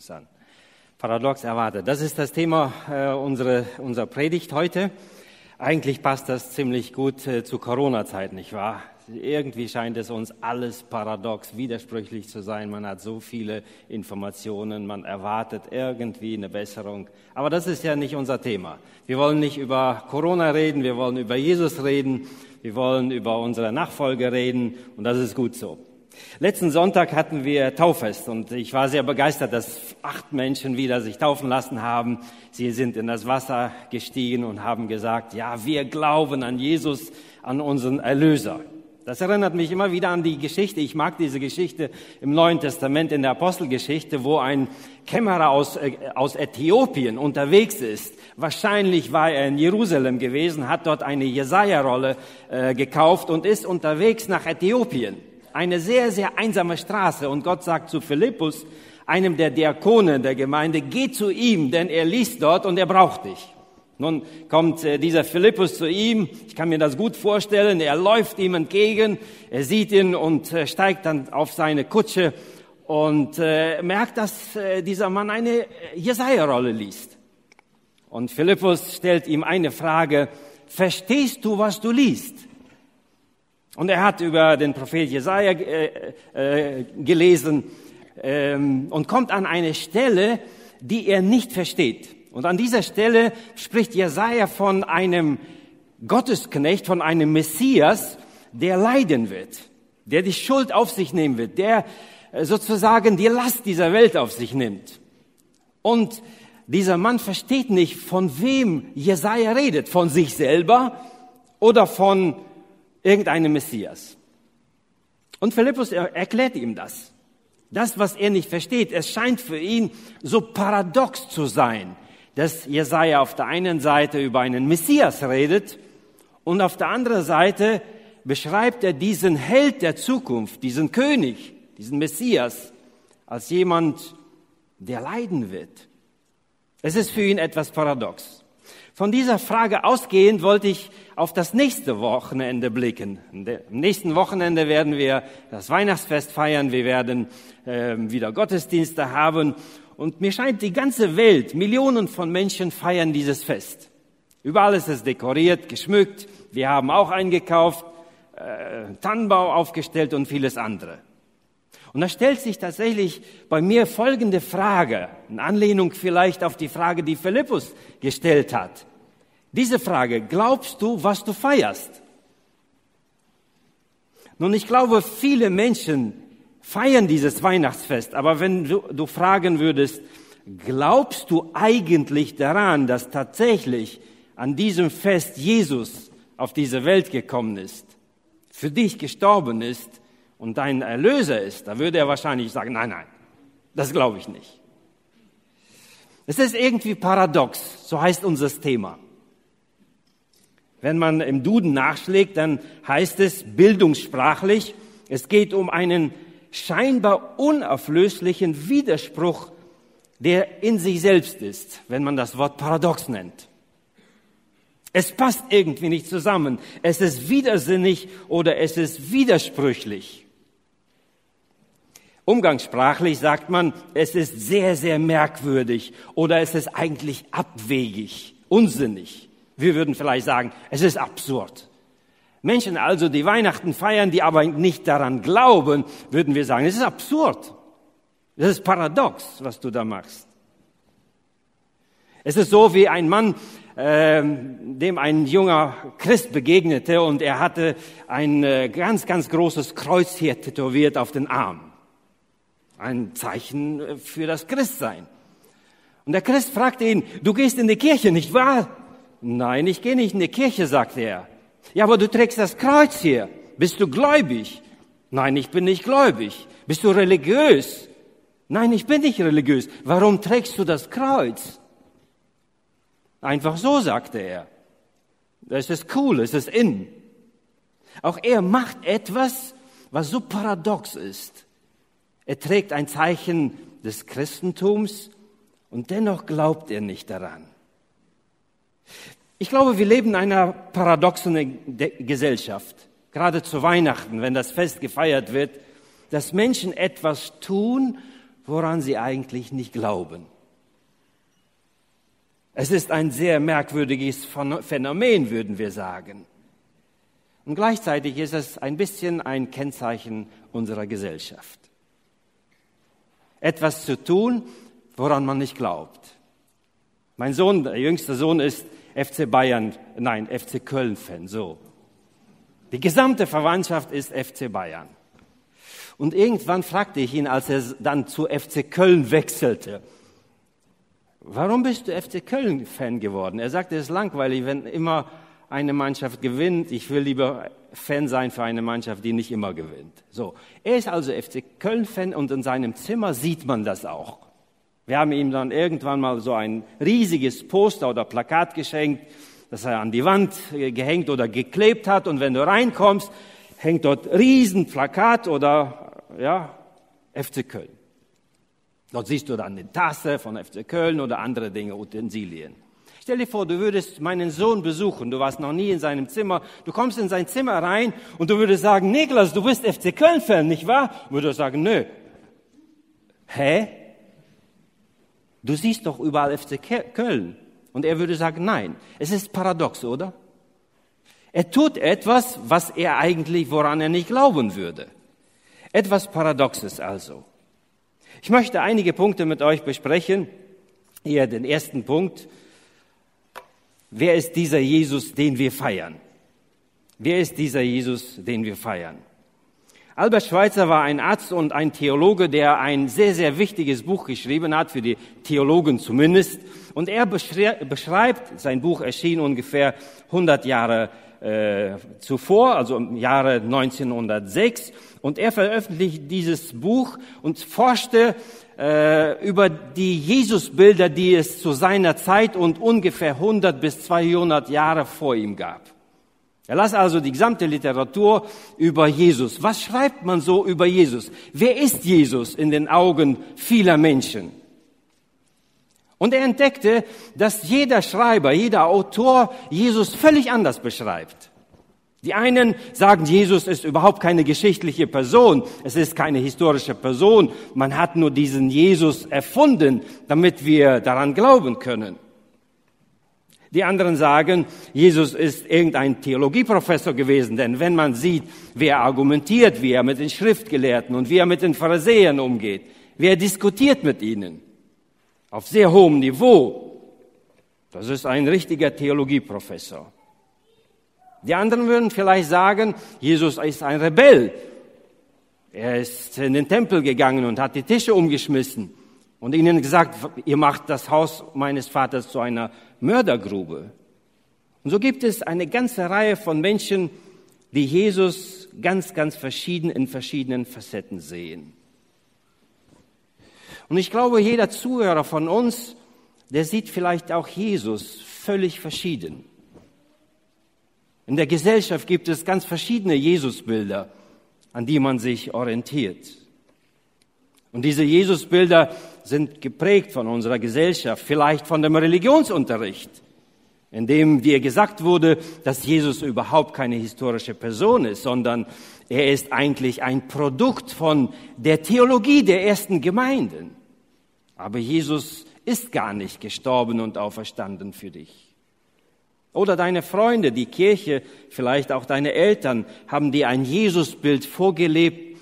Interessant. Paradox erwartet. Das ist das Thema äh, unserer, unserer Predigt heute. Eigentlich passt das ziemlich gut äh, zu Corona-Zeit, nicht wahr? Irgendwie scheint es uns alles paradox, widersprüchlich zu sein. Man hat so viele Informationen, man erwartet irgendwie eine Besserung. Aber das ist ja nicht unser Thema. Wir wollen nicht über Corona reden, wir wollen über Jesus reden, wir wollen über unsere Nachfolge reden und das ist gut so. Letzten Sonntag hatten wir Tauffest und ich war sehr begeistert, dass acht Menschen wieder sich taufen lassen haben. Sie sind in das Wasser gestiegen und haben gesagt, ja, wir glauben an Jesus, an unseren Erlöser. Das erinnert mich immer wieder an die Geschichte. Ich mag diese Geschichte im Neuen Testament in der Apostelgeschichte, wo ein Kämmerer aus, äh, aus Äthiopien unterwegs ist. Wahrscheinlich war er in Jerusalem gewesen, hat dort eine Jesaja-Rolle äh, gekauft und ist unterwegs nach Äthiopien. Eine sehr, sehr einsame Straße. Und Gott sagt zu Philippus, einem der Diakone der Gemeinde, geh zu ihm, denn er liest dort und er braucht dich. Nun kommt äh, dieser Philippus zu ihm. Ich kann mir das gut vorstellen. Er läuft ihm entgegen. Er sieht ihn und äh, steigt dann auf seine Kutsche und äh, merkt, dass dieser Mann eine Jesaja-Rolle liest. Und Philippus stellt ihm eine Frage. Verstehst du, was du liest? Und er hat über den Prophet Jesaja äh, äh, gelesen ähm, und kommt an eine Stelle, die er nicht versteht. Und an dieser Stelle spricht Jesaja von einem Gottesknecht, von einem Messias, der leiden wird, der die Schuld auf sich nehmen wird, der äh, sozusagen die Last dieser Welt auf sich nimmt. Und dieser Mann versteht nicht, von wem Jesaja redet, von sich selber oder von irgendeinem Messias. Und Philippus erklärt ihm das. Das, was er nicht versteht, es scheint für ihn so paradox zu sein, dass Jesaja auf der einen Seite über einen Messias redet und auf der anderen Seite beschreibt er diesen Held der Zukunft, diesen König, diesen Messias als jemand, der leiden wird. Es ist für ihn etwas paradox. Von dieser Frage ausgehend wollte ich auf das nächste Wochenende blicken. Am nächsten Wochenende werden wir das Weihnachtsfest feiern, wir werden äh, wieder Gottesdienste haben und mir scheint, die ganze Welt, Millionen von Menschen feiern dieses Fest. Überall ist es dekoriert, geschmückt. Wir haben auch eingekauft, äh, Tannenbau aufgestellt und vieles andere. Und da stellt sich tatsächlich bei mir folgende Frage, in Anlehnung vielleicht auf die Frage, die Philippus gestellt hat. Diese Frage, glaubst du, was du feierst? Nun, ich glaube, viele Menschen feiern dieses Weihnachtsfest. Aber wenn du, du fragen würdest, glaubst du eigentlich daran, dass tatsächlich an diesem Fest Jesus auf diese Welt gekommen ist, für dich gestorben ist und dein Erlöser ist, da würde er wahrscheinlich sagen, nein, nein, das glaube ich nicht. Es ist irgendwie paradox, so heißt unser Thema. Wenn man im Duden nachschlägt, dann heißt es bildungssprachlich, es geht um einen scheinbar unauflöslichen Widerspruch, der in sich selbst ist, wenn man das Wort paradox nennt. Es passt irgendwie nicht zusammen. Es ist widersinnig oder es ist widersprüchlich. Umgangssprachlich sagt man, es ist sehr, sehr merkwürdig oder es ist eigentlich abwegig, unsinnig. Wir würden vielleicht sagen, es ist absurd. Menschen also, die Weihnachten feiern, die aber nicht daran glauben, würden wir sagen, es ist absurd. Das ist paradox, was du da machst. Es ist so wie ein Mann, äh, dem ein junger Christ begegnete und er hatte ein äh, ganz, ganz großes Kreuz hier tätowiert auf den Arm. Ein Zeichen äh, für das Christsein. Und der Christ fragte ihn, du gehst in die Kirche, nicht wahr? Nein, ich gehe nicht in die Kirche, sagte er. Ja, aber du trägst das Kreuz hier. Bist du gläubig? Nein, ich bin nicht gläubig. Bist du religiös? Nein, ich bin nicht religiös. Warum trägst du das Kreuz? Einfach so, sagte er. Das ist cool, es ist in. Auch er macht etwas, was so paradox ist. Er trägt ein Zeichen des Christentums und dennoch glaubt er nicht daran. Ich glaube, wir leben in einer paradoxen Gesellschaft. Gerade zu Weihnachten, wenn das Fest gefeiert wird, dass Menschen etwas tun, woran sie eigentlich nicht glauben. Es ist ein sehr merkwürdiges Phänomen, würden wir sagen. Und gleichzeitig ist es ein bisschen ein Kennzeichen unserer Gesellschaft. Etwas zu tun, woran man nicht glaubt. Mein Sohn, der jüngste Sohn, ist FC Bayern, nein, FC Köln-Fan, so. Die gesamte Verwandtschaft ist FC Bayern. Und irgendwann fragte ich ihn, als er dann zu FC Köln wechselte, warum bist du FC Köln-Fan geworden? Er sagte, es ist langweilig, wenn immer eine Mannschaft gewinnt. Ich will lieber Fan sein für eine Mannschaft, die nicht immer gewinnt. So. Er ist also FC Köln-Fan und in seinem Zimmer sieht man das auch. Wir haben ihm dann irgendwann mal so ein riesiges Poster oder Plakat geschenkt, das er an die Wand gehängt oder geklebt hat. Und wenn du reinkommst, hängt dort riesen Plakat oder, ja, FC Köln. Dort siehst du dann eine Tasse von FC Köln oder andere Dinge, Utensilien. Stell dir vor, du würdest meinen Sohn besuchen, du warst noch nie in seinem Zimmer, du kommst in sein Zimmer rein und du würdest sagen, Niklas, du bist FC Köln-Fan, nicht wahr? Und würde sagen, nö. Hä? Du siehst doch überall FC Köln. Und er würde sagen, nein. Es ist paradox, oder? Er tut etwas, was er eigentlich, woran er nicht glauben würde. Etwas Paradoxes also. Ich möchte einige Punkte mit euch besprechen. Hier den ersten Punkt. Wer ist dieser Jesus, den wir feiern? Wer ist dieser Jesus, den wir feiern? Albert Schweitzer war ein Arzt und ein Theologe, der ein sehr, sehr wichtiges Buch geschrieben hat, für die Theologen zumindest. Und er beschreibt, sein Buch erschien ungefähr 100 Jahre äh, zuvor, also im Jahre 1906. Und er veröffentlicht dieses Buch und forschte äh, über die Jesusbilder, die es zu seiner Zeit und ungefähr 100 bis 200 Jahre vor ihm gab. Er las also die gesamte Literatur über Jesus. Was schreibt man so über Jesus? Wer ist Jesus in den Augen vieler Menschen? Und er entdeckte, dass jeder Schreiber, jeder Autor Jesus völlig anders beschreibt. Die einen sagen, Jesus ist überhaupt keine geschichtliche Person, es ist keine historische Person, man hat nur diesen Jesus erfunden, damit wir daran glauben können. Die anderen sagen, Jesus ist irgendein Theologieprofessor gewesen, denn wenn man sieht, wie er argumentiert, wie er mit den Schriftgelehrten und wie er mit den Pharisäern umgeht, wie er diskutiert mit ihnen, auf sehr hohem Niveau, das ist ein richtiger Theologieprofessor. Die anderen würden vielleicht sagen, Jesus ist ein Rebell. Er ist in den Tempel gegangen und hat die Tische umgeschmissen und ihnen gesagt, ihr macht das Haus meines Vaters zu einer Mördergrube. Und so gibt es eine ganze Reihe von Menschen, die Jesus ganz, ganz verschieden in verschiedenen Facetten sehen. Und ich glaube, jeder Zuhörer von uns, der sieht vielleicht auch Jesus völlig verschieden. In der Gesellschaft gibt es ganz verschiedene Jesusbilder, an die man sich orientiert. Und diese Jesusbilder sind geprägt von unserer Gesellschaft, vielleicht von dem Religionsunterricht, in dem dir gesagt wurde, dass Jesus überhaupt keine historische Person ist, sondern er ist eigentlich ein Produkt von der Theologie der ersten Gemeinden. Aber Jesus ist gar nicht gestorben und auferstanden für dich. Oder deine Freunde, die Kirche, vielleicht auch deine Eltern haben dir ein Jesusbild vorgelebt,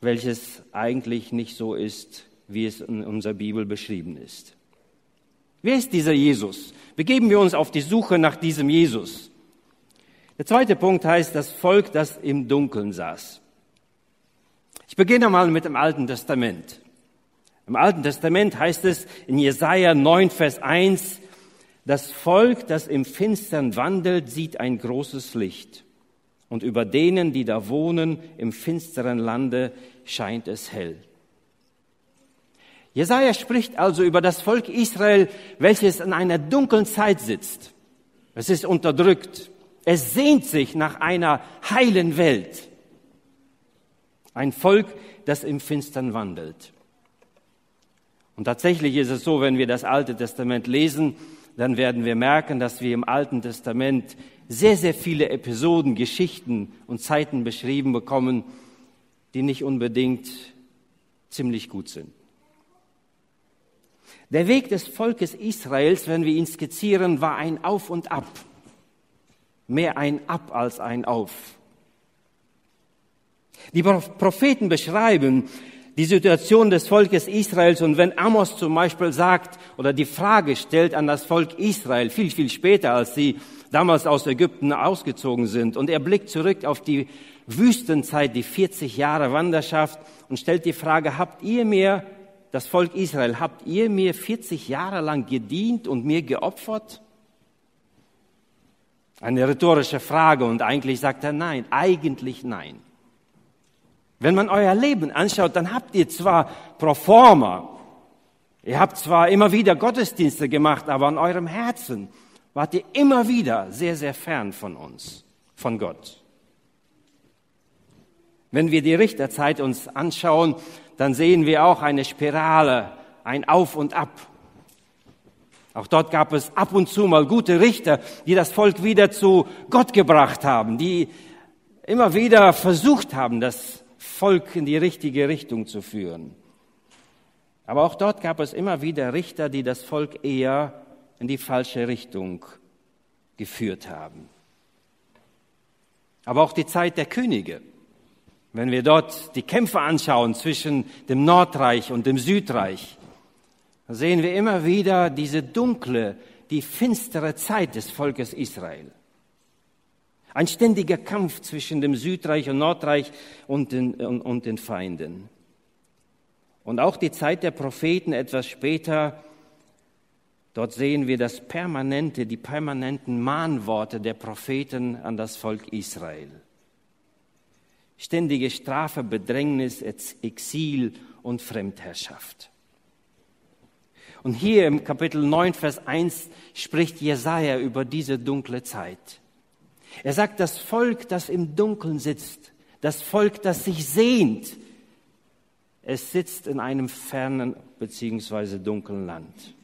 welches eigentlich nicht so ist, wie es in unserer Bibel beschrieben ist. Wer ist dieser Jesus? Begeben wir uns auf die Suche nach diesem Jesus. Der zweite Punkt heißt das Volk, das im Dunkeln saß. Ich beginne mal mit dem Alten Testament. Im Alten Testament heißt es in Jesaja 9, Vers 1, das Volk, das im Finstern wandelt, sieht ein großes Licht. Und über denen, die da wohnen, im finsteren Lande, scheint es hell. Jesaja spricht also über das Volk Israel, welches in einer dunklen Zeit sitzt. Es ist unterdrückt. Es sehnt sich nach einer heilen Welt. Ein Volk, das im Finstern wandelt. Und tatsächlich ist es so, wenn wir das Alte Testament lesen, dann werden wir merken, dass wir im Alten Testament sehr, sehr viele Episoden, Geschichten und Zeiten beschrieben bekommen, die nicht unbedingt ziemlich gut sind. Der Weg des Volkes Israels, wenn wir ihn skizzieren, war ein Auf und Ab. Mehr ein Ab als ein Auf. Die Propheten beschreiben die Situation des Volkes Israels und wenn Amos zum Beispiel sagt oder die Frage stellt an das Volk Israel, viel, viel später, als sie damals aus Ägypten ausgezogen sind und er blickt zurück auf die Wüstenzeit, die 40 Jahre Wanderschaft und stellt die Frage, habt ihr mir, das Volk Israel, habt ihr mir 40 Jahre lang gedient und mir geopfert? Eine rhetorische Frage und eigentlich sagt er nein, eigentlich nein. Wenn man euer Leben anschaut, dann habt ihr zwar pro forma, ihr habt zwar immer wieder Gottesdienste gemacht, aber an eurem Herzen wart ihr immer wieder sehr, sehr fern von uns, von Gott. Wenn wir die Richterzeit uns anschauen, dann sehen wir auch eine Spirale, ein Auf und Ab. Auch dort gab es ab und zu mal gute Richter, die das Volk wieder zu Gott gebracht haben, die immer wieder versucht haben, das Volk in die richtige Richtung zu führen. Aber auch dort gab es immer wieder Richter, die das Volk eher in die falsche Richtung geführt haben. Aber auch die Zeit der Könige. Wenn wir dort die Kämpfe anschauen zwischen dem Nordreich und dem Südreich, sehen wir immer wieder diese dunkle, die finstere Zeit des Volkes Israel. Ein ständiger Kampf zwischen dem Südreich und Nordreich und den, und, und den Feinden. Und auch die Zeit der Propheten etwas später, dort sehen wir das permanente, die permanenten Mahnworte der Propheten an das Volk Israel ständige Strafe, Bedrängnis, Exil und Fremdherrschaft. Und hier im Kapitel 9, Vers 1 spricht Jesaja über diese dunkle Zeit. Er sagt, das Volk, das im Dunkeln sitzt, das Volk, das sich sehnt, es sitzt in einem fernen beziehungsweise dunklen Land.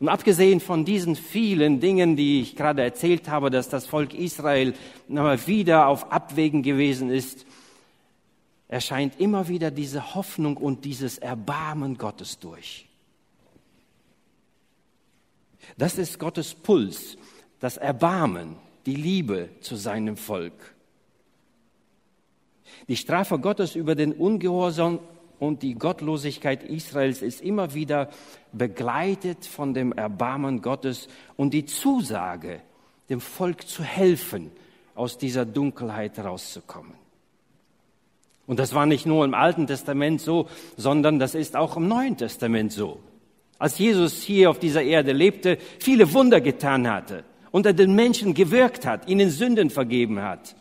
Und abgesehen von diesen vielen Dingen, die ich gerade erzählt habe, dass das Volk Israel nochmal wieder auf Abwägen gewesen ist, erscheint immer wieder diese Hoffnung und dieses Erbarmen Gottes durch. Das ist Gottes Puls, das Erbarmen, die Liebe zu seinem Volk. Die Strafe Gottes über den Ungehorsam und die Gottlosigkeit Israels ist immer wieder begleitet von dem Erbarmen Gottes und die Zusage, dem Volk zu helfen, aus dieser Dunkelheit rauszukommen. Und das war nicht nur im Alten Testament so, sondern das ist auch im Neuen Testament so. Als Jesus hier auf dieser Erde lebte, viele Wunder getan hatte, unter den Menschen gewirkt hat, ihnen Sünden vergeben hat,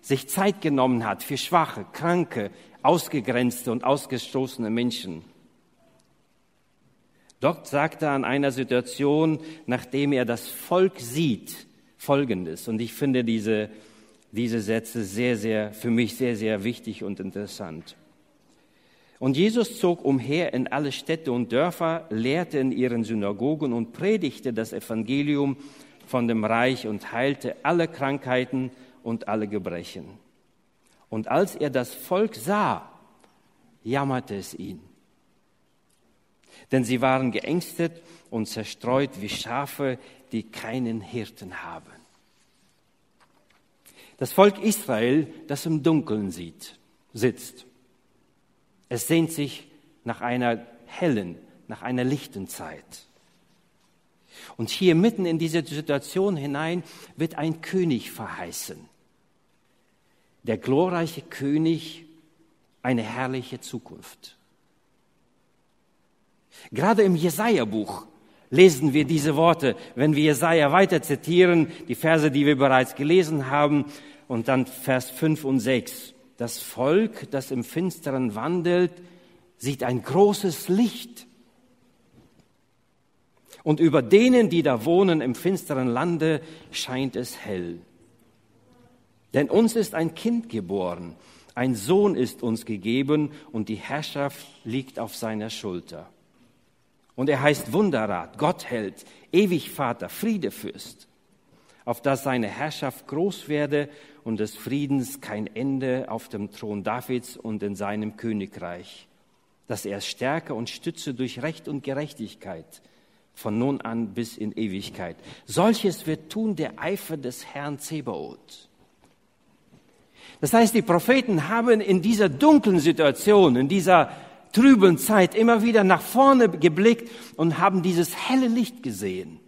sich Zeit genommen hat für Schwache, Kranke, ausgegrenzte und ausgestoßene Menschen. Dort sagt er an einer Situation, nachdem er das Volk sieht, Folgendes. Und ich finde diese, diese Sätze sehr, sehr, für mich sehr, sehr wichtig und interessant. Und Jesus zog umher in alle Städte und Dörfer, lehrte in ihren Synagogen und predigte das Evangelium von dem Reich und heilte alle Krankheiten und alle Gebrechen. Und als er das Volk sah, jammerte es ihn. Denn sie waren geängstet und zerstreut wie Schafe, die keinen Hirten haben. Das Volk Israel, das im Dunkeln sieht, sitzt. Es sehnt sich nach einer hellen, nach einer lichten Zeit. Und hier mitten in diese Situation hinein wird ein König verheißen der glorreiche König eine herrliche Zukunft. Gerade im Jesaja-Buch lesen wir diese Worte, wenn wir Jesaja weiter zitieren, die Verse, die wir bereits gelesen haben, und dann Vers 5 und 6. Das Volk, das im Finsteren wandelt, sieht ein großes Licht. Und über denen, die da wohnen im finsteren Lande, scheint es hell. Denn uns ist ein Kind geboren, ein Sohn ist uns gegeben und die Herrschaft liegt auf seiner Schulter. Und er heißt Wunderrat, Gottheld, ewig Vater, Friedefürst, auf dass seine Herrschaft groß werde und des Friedens kein Ende auf dem Thron Davids und in seinem Königreich, dass er Stärke und Stütze durch Recht und Gerechtigkeit von nun an bis in Ewigkeit. Solches wird tun der Eifer des Herrn Zebaoth. Das heißt, die Propheten haben in dieser dunklen Situation, in dieser trüben Zeit immer wieder nach vorne geblickt und haben dieses helle Licht gesehen.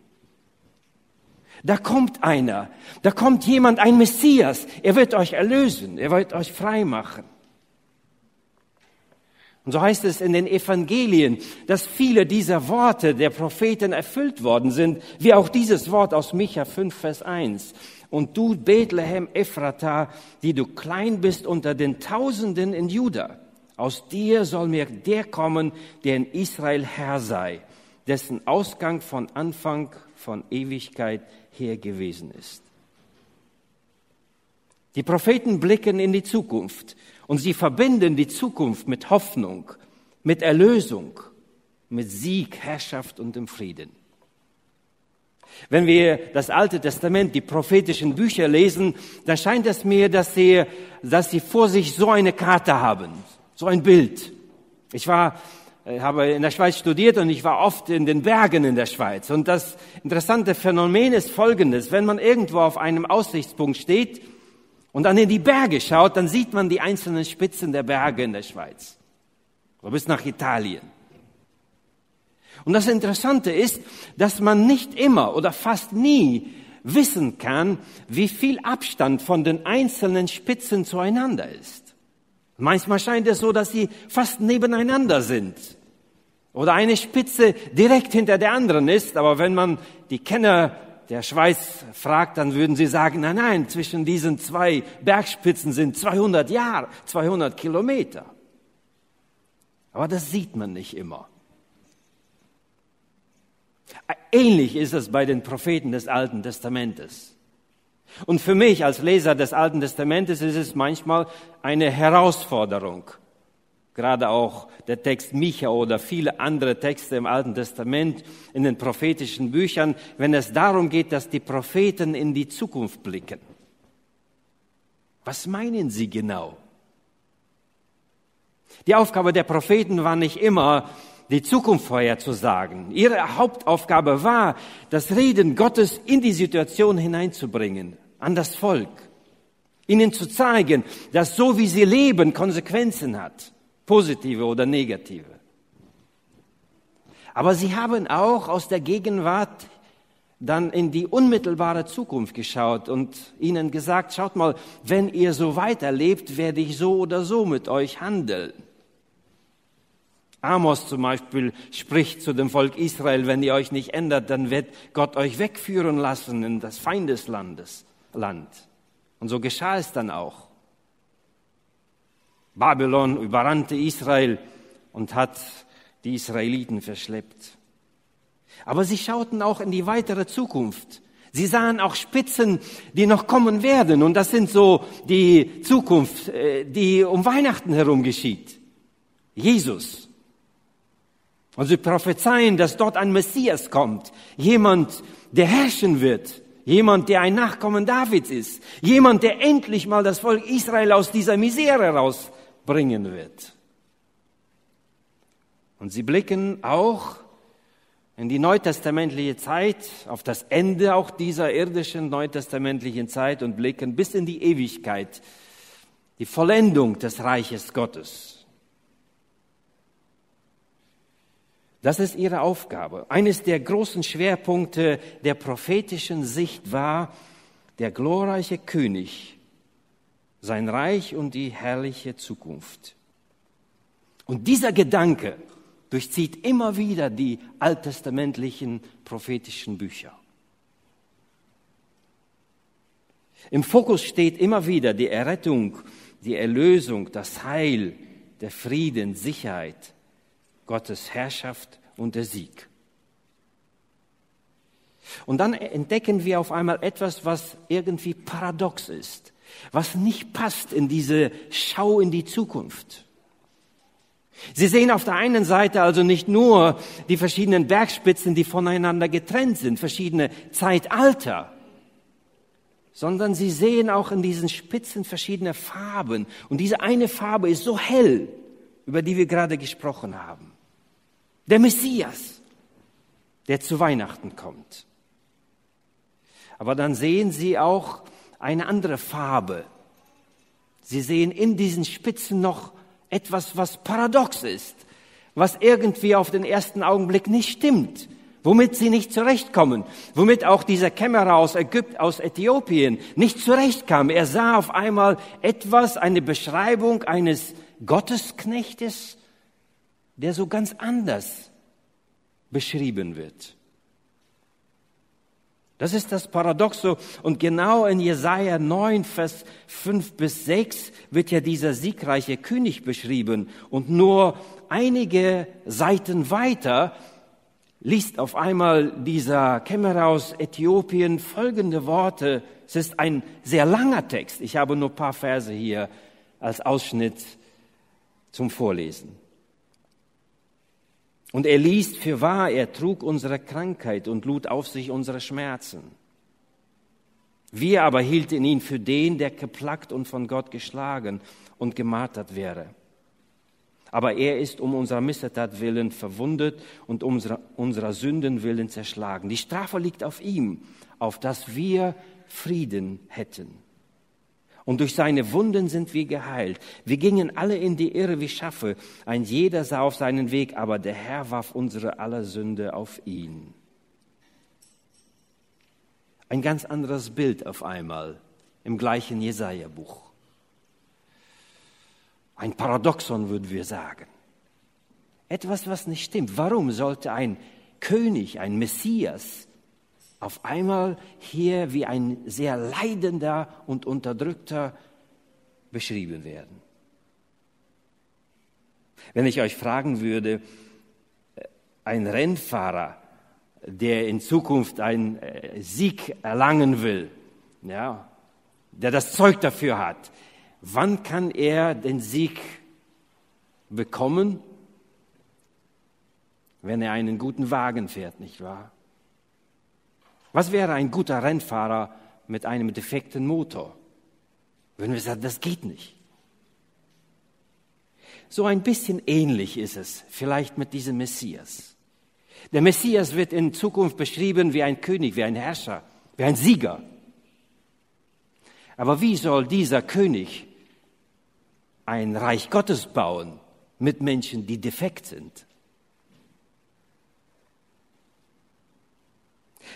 Da kommt einer, da kommt jemand, ein Messias. Er wird euch erlösen, er wird euch frei machen. Und so heißt es in den Evangelien, dass viele dieser Worte der Propheten erfüllt worden sind, wie auch dieses Wort aus Micha 5, Vers 1. Und du, Bethlehem Ephrata, die du klein bist unter den Tausenden in Juda, aus dir soll mir der kommen, der in Israel Herr sei, dessen Ausgang von Anfang von Ewigkeit her gewesen ist. Die Propheten blicken in die Zukunft und sie verbinden die Zukunft mit Hoffnung, mit Erlösung, mit Sieg, Herrschaft und dem Frieden. Wenn wir das Alte Testament, die prophetischen Bücher lesen, dann scheint es mir, dass sie, dass sie vor sich so eine Karte haben, so ein Bild. Ich war, äh, habe in der Schweiz studiert und ich war oft in den Bergen in der Schweiz. Und das interessante Phänomen ist folgendes. Wenn man irgendwo auf einem Aussichtspunkt steht und dann in die Berge schaut, dann sieht man die einzelnen Spitzen der Berge in der Schweiz. So bis nach Italien. Und das Interessante ist, dass man nicht immer oder fast nie wissen kann, wie viel Abstand von den einzelnen Spitzen zueinander ist. Manchmal scheint es so, dass sie fast nebeneinander sind. Oder eine Spitze direkt hinter der anderen ist, aber wenn man die Kenner der Schweiz fragt, dann würden sie sagen, nein, nein, zwischen diesen zwei Bergspitzen sind 200 Jahre, 200 Kilometer. Aber das sieht man nicht immer. Ähnlich ist es bei den Propheten des Alten Testamentes. Und für mich als Leser des Alten Testamentes ist es manchmal eine Herausforderung. Gerade auch der Text Micha oder viele andere Texte im Alten Testament in den prophetischen Büchern, wenn es darum geht, dass die Propheten in die Zukunft blicken. Was meinen sie genau? Die Aufgabe der Propheten war nicht immer, die Zukunft vorherzusagen. Ihre Hauptaufgabe war, das Reden Gottes in die Situation hineinzubringen, an das Volk. Ihnen zu zeigen, dass so wie sie leben Konsequenzen hat, positive oder negative. Aber sie haben auch aus der Gegenwart dann in die unmittelbare Zukunft geschaut und ihnen gesagt, schaut mal, wenn ihr so weiterlebt, werde ich so oder so mit euch handeln. Amos zum Beispiel spricht zu dem Volk Israel, wenn ihr euch nicht ändert, dann wird Gott euch wegführen lassen in das Feindeslandes, Land. Und so geschah es dann auch. Babylon überrannte Israel und hat die Israeliten verschleppt. Aber sie schauten auch in die weitere Zukunft. Sie sahen auch Spitzen, die noch kommen werden. Und das sind so die Zukunft, äh, die um Weihnachten herum geschieht. Jesus. Und sie prophezeien, dass dort ein Messias kommt. Jemand, der herrschen wird. Jemand, der ein Nachkommen Davids ist. Jemand, der endlich mal das Volk Israel aus dieser Misere rausbringen wird. Und sie blicken auch in die neutestamentliche Zeit, auf das Ende auch dieser irdischen neutestamentlichen Zeit und blicken bis in die Ewigkeit, die Vollendung des Reiches Gottes. Das ist ihre Aufgabe. Eines der großen Schwerpunkte der prophetischen Sicht war der glorreiche König, sein Reich und die herrliche Zukunft. Und dieser Gedanke durchzieht immer wieder die alttestamentlichen prophetischen Bücher. Im Fokus steht immer wieder die Errettung, die Erlösung, das Heil, der Frieden, Sicherheit, Gottes Herrschaft und der Sieg. Und dann entdecken wir auf einmal etwas, was irgendwie paradox ist, was nicht passt in diese Schau in die Zukunft. Sie sehen auf der einen Seite also nicht nur die verschiedenen Bergspitzen, die voneinander getrennt sind, verschiedene Zeitalter, sondern sie sehen auch in diesen Spitzen verschiedene Farben. Und diese eine Farbe ist so hell, über die wir gerade gesprochen haben. Der Messias, der zu Weihnachten kommt. Aber dann sehen Sie auch eine andere Farbe. Sie sehen in diesen Spitzen noch etwas, was paradox ist, was irgendwie auf den ersten Augenblick nicht stimmt, womit sie nicht zurechtkommen, womit auch dieser Kämmerer aus Ägypten, aus Äthiopien nicht zurechtkam. Er sah auf einmal etwas, eine Beschreibung eines Gottesknechtes, der so ganz anders beschrieben wird. Das ist das Paradoxo. Und genau in Jesaja 9, Vers 5 bis 6 wird ja dieser siegreiche König beschrieben. Und nur einige Seiten weiter liest auf einmal dieser Kämmerer aus Äthiopien folgende Worte. Es ist ein sehr langer Text. Ich habe nur paar Verse hier als Ausschnitt zum Vorlesen. Und er liest, für wahr, er trug unsere Krankheit und lud auf sich unsere Schmerzen. Wir aber hielten ihn für den, der geplagt und von Gott geschlagen und gemartert wäre. Aber er ist um unserer Missetat willen verwundet und unserer, unserer Sünden willen zerschlagen. Die Strafe liegt auf ihm, auf dass wir Frieden hätten und durch seine Wunden sind wir geheilt. Wir gingen alle in die Irre wie Schaffe, ein jeder sah auf seinen Weg, aber der Herr warf unsere aller Sünde auf ihn. Ein ganz anderes Bild auf einmal im gleichen Jesaja-Buch. Ein Paradoxon würden wir sagen. Etwas, was nicht stimmt. Warum sollte ein König, ein Messias, auf einmal hier wie ein sehr leidender und unterdrückter beschrieben werden. Wenn ich euch fragen würde, äh, ein Rennfahrer, der in Zukunft einen äh, Sieg erlangen will, ja, der das Zeug dafür hat, wann kann er den Sieg bekommen? Wenn er einen guten Wagen fährt, nicht wahr? Was wäre ein guter Rennfahrer mit einem defekten Motor? Wenn wir sagen, das geht nicht. So ein bisschen ähnlich ist es vielleicht mit diesem Messias. Der Messias wird in Zukunft beschrieben wie ein König, wie ein Herrscher, wie ein Sieger. Aber wie soll dieser König ein Reich Gottes bauen mit Menschen, die defekt sind?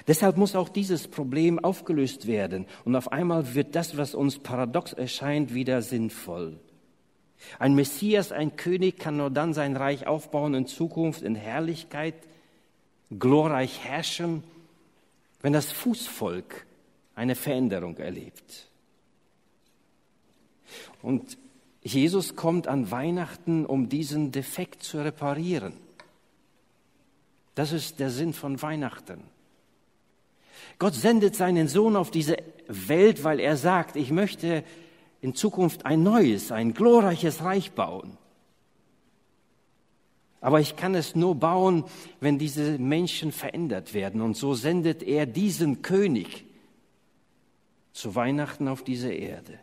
Deshalb muss auch dieses Problem aufgelöst werden und auf einmal wird das, was uns paradox erscheint, wieder sinnvoll. Ein Messias, ein König kann nur dann sein Reich aufbauen in Zukunft in Herrlichkeit, glorreich herrschen, wenn das Fußvolk eine Veränderung erlebt. Und Jesus kommt an Weihnachten, um diesen Defekt zu reparieren. Das ist der Sinn von Weihnachten. Gott sendet seinen Sohn auf diese Welt, weil er sagt, ich möchte in Zukunft ein neues, ein glorreiches Reich bauen. Aber ich kann es nur bauen, wenn diese Menschen verändert werden. Und so sendet er diesen König zu Weihnachten auf diese Erde.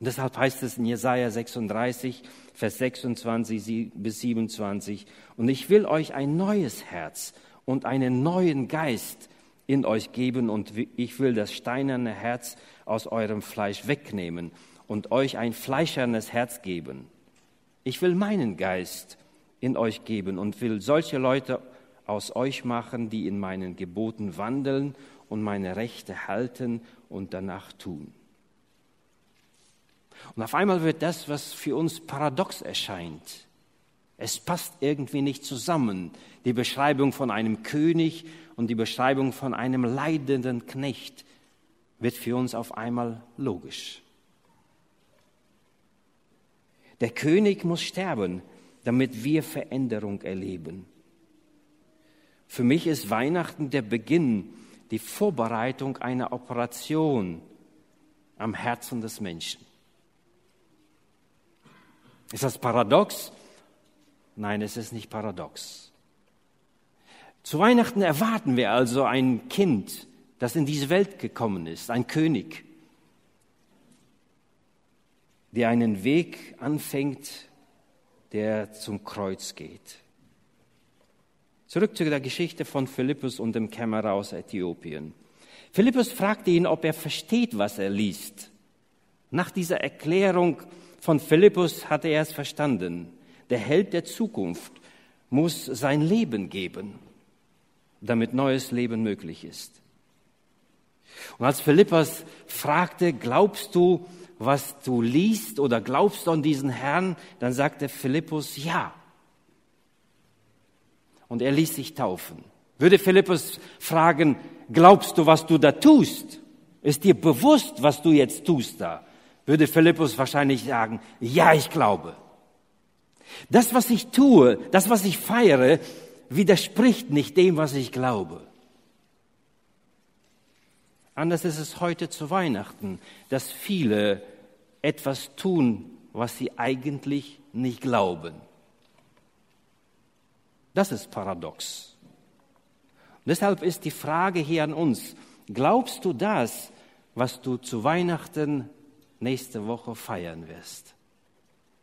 Und deshalb heißt es in Jesaja 36, Vers 26 bis 27, und ich will euch ein neues Herz und einen neuen Geist in euch geben und ich will das steinerne Herz aus eurem Fleisch wegnehmen und euch ein fleischernes Herz geben. Ich will meinen Geist in euch geben und will solche Leute aus euch machen, die in meinen Geboten wandeln und meine Rechte halten und danach tun. Und auf einmal wird das, was für uns paradox erscheint, es passt irgendwie nicht zusammen. Die Beschreibung von einem König und die Beschreibung von einem leidenden Knecht wird für uns auf einmal logisch. Der König muss sterben, damit wir Veränderung erleben. Für mich ist Weihnachten der Beginn, die Vorbereitung einer Operation am Herzen des Menschen. Ist das paradox? Nein, es ist nicht paradox. Zu Weihnachten erwarten wir also ein Kind, das in diese Welt gekommen ist, ein König, der einen Weg anfängt, der zum Kreuz geht. Zurück zu der Geschichte von Philippus und dem Kämmerer aus Äthiopien. Philippus fragte ihn, ob er versteht, was er liest. Nach dieser Erklärung von Philippus hatte er es verstanden. Der Held der Zukunft muss sein Leben geben, damit neues Leben möglich ist. Und als Philippus fragte, glaubst du, was du liest oder glaubst du an diesen Herrn, dann sagte Philippus ja. Und er ließ sich taufen. Würde Philippus fragen, glaubst du, was du da tust? Ist dir bewusst, was du jetzt tust da? Würde Philippus wahrscheinlich sagen, ja, ich glaube. Das, was ich tue, das, was ich feiere, widerspricht nicht dem, was ich glaube. Anders ist es heute zu Weihnachten, dass viele etwas tun, was sie eigentlich nicht glauben. Das ist paradox. Und deshalb ist die Frage hier an uns, glaubst du das, was du zu Weihnachten nächste Woche feiern wirst?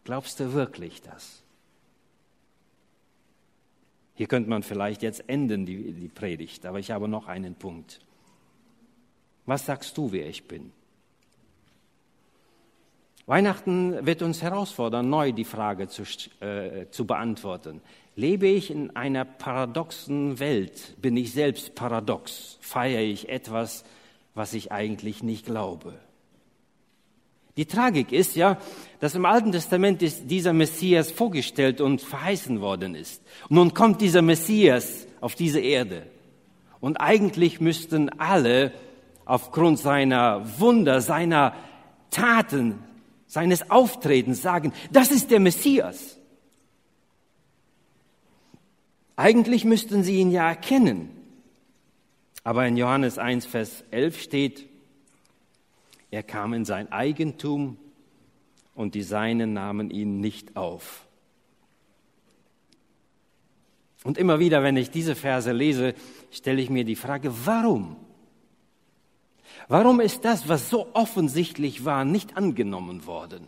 Glaubst du wirklich das? Hier könnte man vielleicht jetzt enden, die, die Predigt, aber ich habe noch einen Punkt. Was sagst du, wer ich bin? Weihnachten wird uns herausfordern, neu die Frage zu, äh, zu beantworten. Lebe ich in einer paradoxen Welt? Bin ich selbst paradox? Feiere ich etwas, was ich eigentlich nicht glaube? Die Tragik ist ja, dass im Alten Testament dieser Messias vorgestellt und verheißen worden ist. Und nun kommt dieser Messias auf diese Erde. Und eigentlich müssten alle aufgrund seiner Wunder, seiner Taten, seines Auftretens sagen, das ist der Messias. Eigentlich müssten sie ihn ja erkennen. Aber in Johannes 1, Vers 11 steht, er kam in sein Eigentum und die Seinen nahmen ihn nicht auf. Und immer wieder, wenn ich diese Verse lese, stelle ich mir die Frage, warum? Warum ist das, was so offensichtlich war, nicht angenommen worden?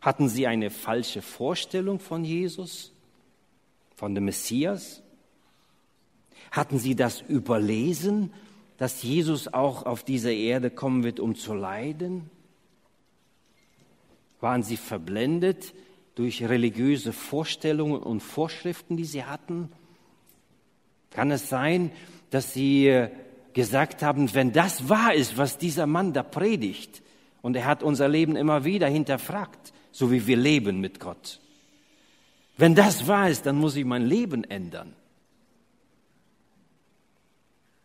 Hatten sie eine falsche Vorstellung von Jesus, von dem Messias? Hatten sie das überlesen, dass Jesus auch auf diese Erde kommen wird, um zu leiden? Waren sie verblendet durch religiöse Vorstellungen und Vorschriften, die sie hatten? Kann es sein, dass sie gesagt haben, wenn das wahr ist, was dieser Mann da predigt, und er hat unser Leben immer wieder hinterfragt, so wie wir leben mit Gott. Wenn das wahr ist, dann muss ich mein Leben ändern.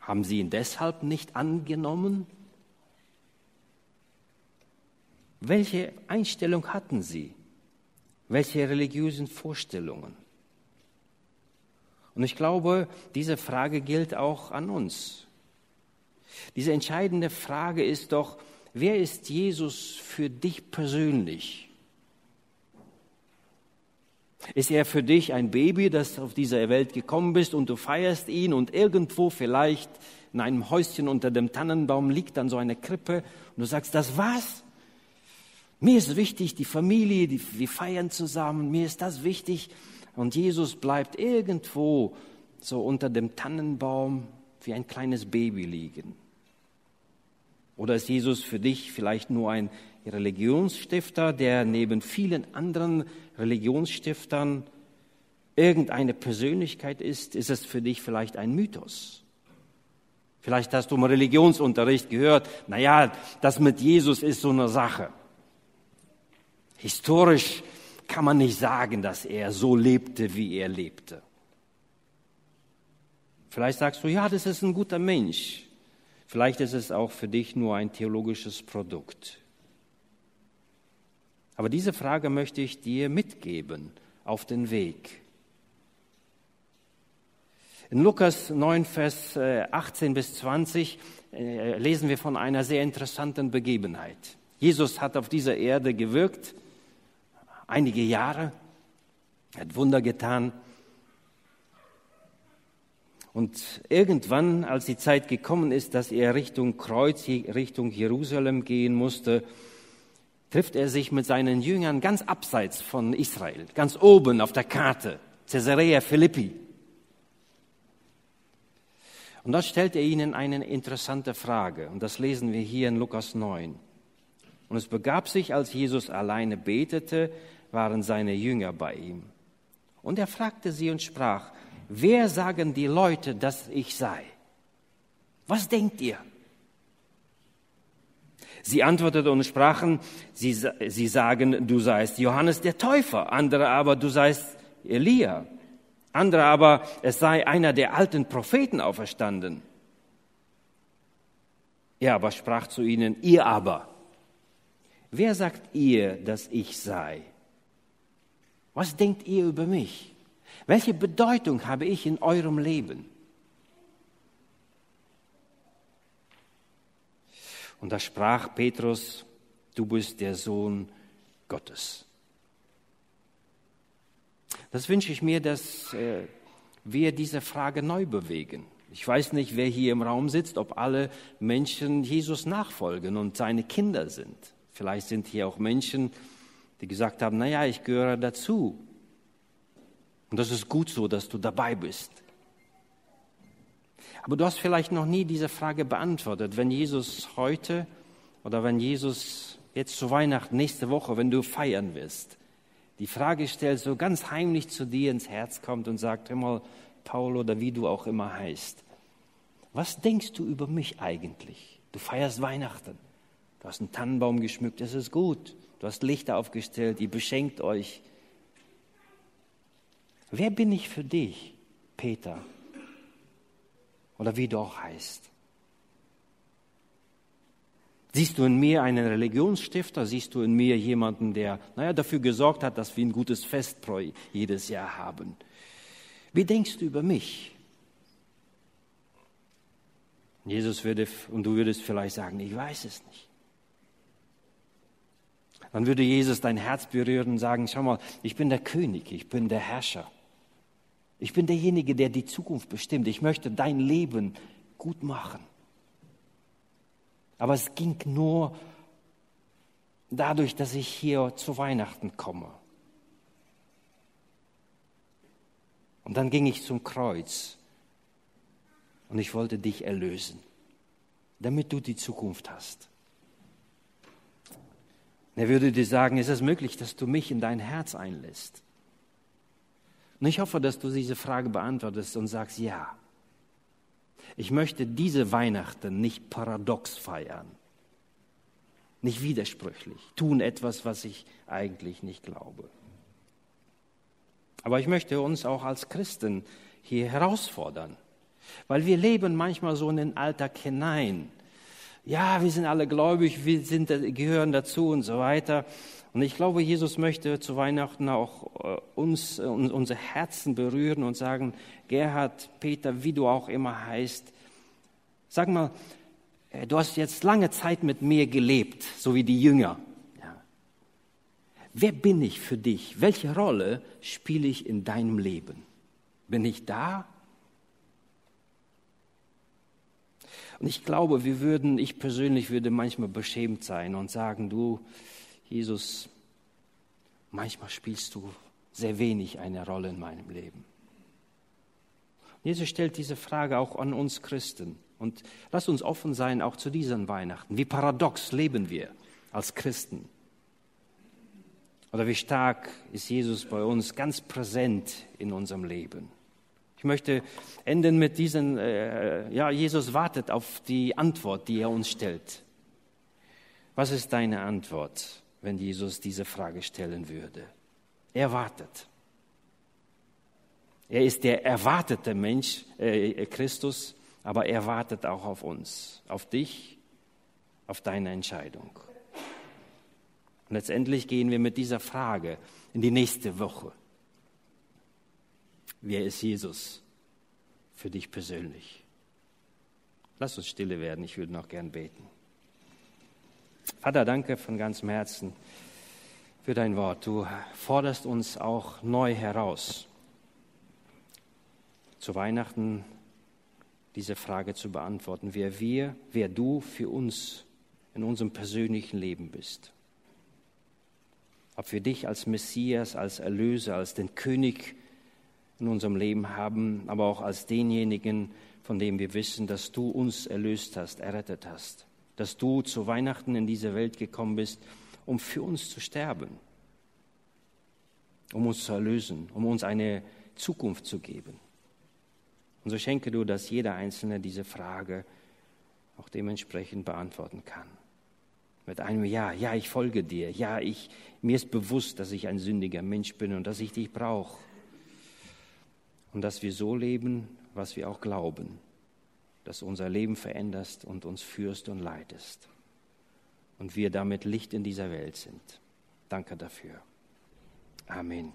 Haben sie ihn deshalb nicht angenommen? Welche Einstellung hatten sie? Welche religiösen Vorstellungen? Und ich glaube, diese Frage gilt auch an uns. Diese entscheidende Frage ist doch, wer ist Jesus für dich persönlich? Ist er für dich ein Baby, das auf dieser Welt gekommen bist und du feierst ihn und irgendwo vielleicht in einem Häuschen unter dem Tannenbaum liegt dann so eine Krippe und du sagst, das war's? Mir ist wichtig, die Familie, die, wir feiern zusammen, mir ist das wichtig und Jesus bleibt irgendwo so unter dem Tannenbaum wie ein kleines Baby liegen. Oder ist Jesus für dich vielleicht nur ein Religionsstifter, der neben vielen anderen Religionsstiftern irgendeine Persönlichkeit ist? Ist es für dich vielleicht ein Mythos? Vielleicht hast du im Religionsunterricht gehört, na ja, das mit Jesus ist so eine Sache. Historisch kann man nicht sagen, dass er so lebte, wie er lebte. Vielleicht sagst du, ja, das ist ein guter Mensch. Vielleicht ist es auch für dich nur ein theologisches Produkt. Aber diese Frage möchte ich dir mitgeben auf den Weg. In Lukas 9, Vers 18 äh, bis 20 äh, lesen wir von einer sehr interessanten Begebenheit. Jesus hat auf dieser Erde gewirkt, einige Jahre, hat Wunder getan. Und irgendwann, als die Zeit gekommen ist, dass er Richtung Kreuz, Richtung Jerusalem gehen musste, trifft er sich mit seinen Jüngern ganz abseits von Israel, ganz oben auf der Karte, Caesarea Philippi. Und dort stellt er ihnen eine interessante Frage, und das lesen wir hier in Lukas 9. Und es begab sich, als Jesus alleine betete, waren seine Jünger bei ihm. Und er fragte sie und sprach, wer sagen die Leute, dass ich sei? Was denkt ihr? Sie antworteten und sprachen, sie, sie sagen, du seist Johannes der Täufer, andere aber, du seist Elia, andere aber, es sei einer der alten Propheten auferstanden. Er aber sprach zu ihnen, ihr aber, wer sagt ihr, dass ich sei? Was denkt ihr über mich? Welche Bedeutung habe ich in eurem Leben? Und da sprach Petrus, du bist der Sohn Gottes. Das wünsche ich mir, dass äh, wir diese Frage neu bewegen. Ich weiß nicht, wer hier im Raum sitzt, ob alle Menschen Jesus nachfolgen und seine Kinder sind. Vielleicht sind hier auch Menschen, die gesagt haben, naja, ich gehöre dazu. Und das ist gut so, dass du dabei bist. Aber du hast vielleicht noch nie diese Frage beantwortet. Wenn Jesus heute oder wenn Jesus jetzt zu Weihnachten, nächste Woche, wenn du feiern wirst, die Frage stellt, so ganz heimlich zu dir ins Herz kommt und sagt, mal, Paul oder wie du auch immer heißt, was denkst du über mich eigentlich? Du feierst Weihnachten, du hast einen Tannenbaum geschmückt, das ist gut, du hast Lichter aufgestellt, ihr beschenkt euch. Wer bin ich für dich, Peter? oder wie du auch heißt. Siehst du in mir einen Religionsstifter? Siehst du in mir jemanden, der naja, dafür gesorgt hat, dass wir ein gutes Fest jedes Jahr haben? Wie denkst du über mich? Jesus würde, und du würdest vielleicht sagen, ich weiß es nicht. Dann würde Jesus dein Herz berühren und sagen, schau mal, ich bin der König, ich bin der Herrscher. Ich bin derjenige, der die Zukunft bestimmt. Ich möchte dein Leben gut machen. Aber es ging nur dadurch, dass ich hier zu Weihnachten komme. Und dann ging ich zum Kreuz und ich wollte dich erlösen, damit du die Zukunft hast. er würde dir sagen, ist es möglich, dass du mich in dein Herz einlässt? Und ich hoffe, dass du diese Frage beantwortest und sagst, ja, ich möchte diese Weihnachten nicht paradox feiern, nicht widersprüchlich, tun etwas, was ich eigentlich nicht glaube. Aber ich möchte uns auch als Christen hier herausfordern, weil wir leben manchmal so in den Alltag hinein. Ja, wir sind alle gläubig, wir sind, gehören dazu und so weiter. Und ich glaube, Jesus möchte zu Weihnachten auch äh, uns, äh, unser Herzen berühren und sagen, Gerhard, Peter, wie du auch immer heißt, sag mal, äh, du hast jetzt lange Zeit mit mir gelebt, so wie die Jünger. Ja. Wer bin ich für dich? Welche Rolle spiele ich in deinem Leben? Bin ich da? Und ich glaube, wir würden, ich persönlich würde manchmal beschämt sein und sagen, du, Jesus, manchmal spielst du sehr wenig eine Rolle in meinem Leben. Jesus stellt diese Frage auch an uns Christen. Und lass uns offen sein, auch zu diesen Weihnachten. Wie paradox leben wir als Christen? Oder wie stark ist Jesus bei uns ganz präsent in unserem Leben? Ich möchte enden mit diesen, äh, ja, Jesus wartet auf die Antwort, die er uns stellt. Was ist deine Antwort? Wenn Jesus diese Frage stellen würde. Er wartet. Er ist der erwartete Mensch, äh, Christus, aber er wartet auch auf uns, auf dich, auf deine Entscheidung. Und letztendlich gehen wir mit dieser Frage in die nächste Woche. Wer ist Jesus für dich persönlich? Lass uns stille werden, ich würde noch gern beten. Vater, danke von ganzem Herzen für dein Wort. Du forderst uns auch neu heraus, zu Weihnachten diese Frage zu beantworten, wer wir, wer du für uns in unserem persönlichen Leben bist. ob wir dich als Messias, als Erlöser, als den König in unserem Leben haben, aber auch als denjenigen, von dem wir wissen, dass du uns erlöst hast, errettet hast, dass du zu Weihnachten in diese Welt gekommen bist, um für uns zu sterben, um uns zu erlösen, um uns eine Zukunft zu geben. Und so schenke du, dass jeder Einzelne diese Frage auch dementsprechend beantworten kann. Mit einem Ja, ja, ich folge dir. Ja, ich, mir ist bewusst, dass ich ein sündiger Mensch bin und dass ich dich brauche. Und dass wir so leben, was wir auch glauben, dass du unser Leben veränderst und uns führst und leitest. Und wir damit Licht in dieser Welt sind. Danke dafür. Amen.